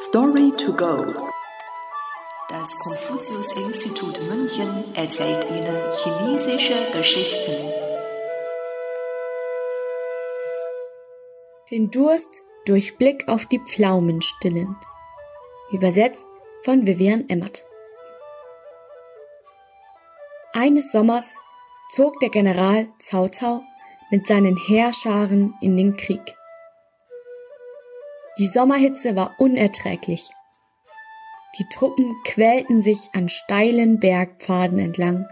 Story to go. Das Konfuzius-Institut München erzählt Ihnen chinesische Geschichten. Den Durst durch Blick auf die Pflaumen stillen. Übersetzt von Vivian Emmert. Eines Sommers zog der General Cao Cao mit seinen Heerscharen in den Krieg. Die Sommerhitze war unerträglich. Die Truppen quälten sich an steilen Bergpfaden entlang,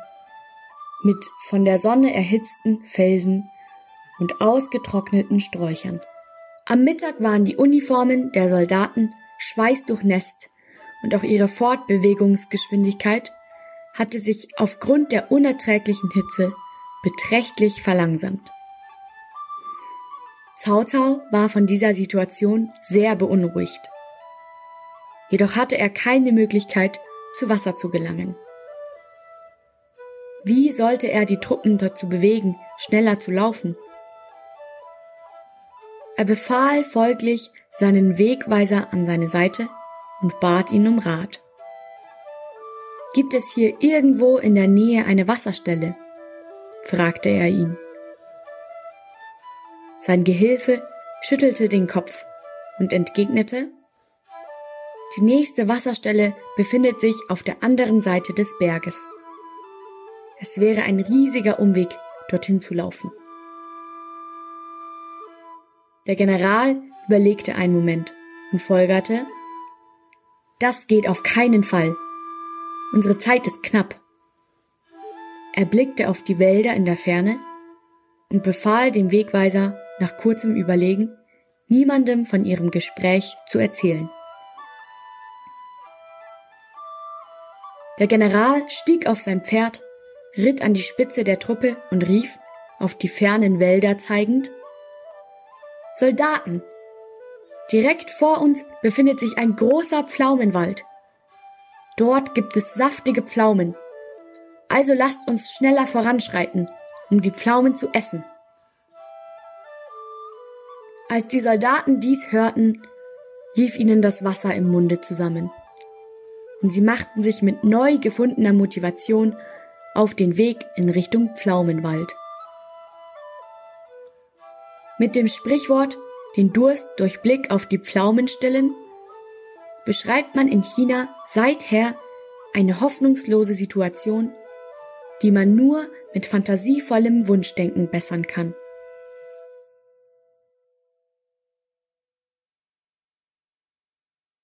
mit von der Sonne erhitzten Felsen und ausgetrockneten Sträuchern. Am Mittag waren die Uniformen der Soldaten schweißdurchnässt und auch ihre Fortbewegungsgeschwindigkeit hatte sich aufgrund der unerträglichen Hitze beträchtlich verlangsamt. Cao Cao war von dieser Situation sehr beunruhigt. Jedoch hatte er keine Möglichkeit, zu Wasser zu gelangen. Wie sollte er die Truppen dazu bewegen, schneller zu laufen? Er befahl folglich seinen Wegweiser an seine Seite und bat ihn um Rat. Gibt es hier irgendwo in der Nähe eine Wasserstelle? fragte er ihn. Sein Gehilfe schüttelte den Kopf und entgegnete, die nächste Wasserstelle befindet sich auf der anderen Seite des Berges. Es wäre ein riesiger Umweg, dorthin zu laufen. Der General überlegte einen Moment und folgerte, das geht auf keinen Fall. Unsere Zeit ist knapp. Er blickte auf die Wälder in der Ferne und befahl dem Wegweiser, nach kurzem Überlegen, niemandem von ihrem Gespräch zu erzählen. Der General stieg auf sein Pferd, ritt an die Spitze der Truppe und rief, auf die fernen Wälder zeigend, Soldaten! Direkt vor uns befindet sich ein großer Pflaumenwald. Dort gibt es saftige Pflaumen. Also lasst uns schneller voranschreiten, um die Pflaumen zu essen. Als die Soldaten dies hörten, lief ihnen das Wasser im Munde zusammen. Und sie machten sich mit neu gefundener Motivation auf den Weg in Richtung Pflaumenwald. Mit dem Sprichwort den Durst durch Blick auf die Pflaumen stillen, beschreibt man in China seither eine hoffnungslose Situation, die man nur mit fantasievollem Wunschdenken bessern kann.